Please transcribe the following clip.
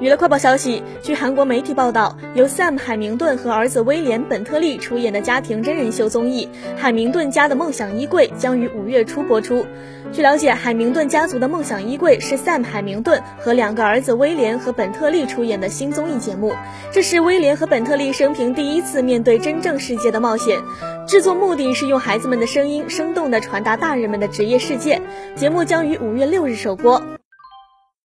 娱乐快报消息，据韩国媒体报道，由 Sam 海明顿和儿子威廉本特利出演的家庭真人秀综艺《海明顿家的梦想衣柜》将于五月初播出。据了解，海明顿家族的梦想衣柜是 Sam 海明顿和两个儿子威廉和本特利出演的新综艺节目，这是威廉和本特利生平第一次面对真正世界的冒险。制作目的是用孩子们的声音，生动地传达大人们的职业世界。节目将于五月六日首播。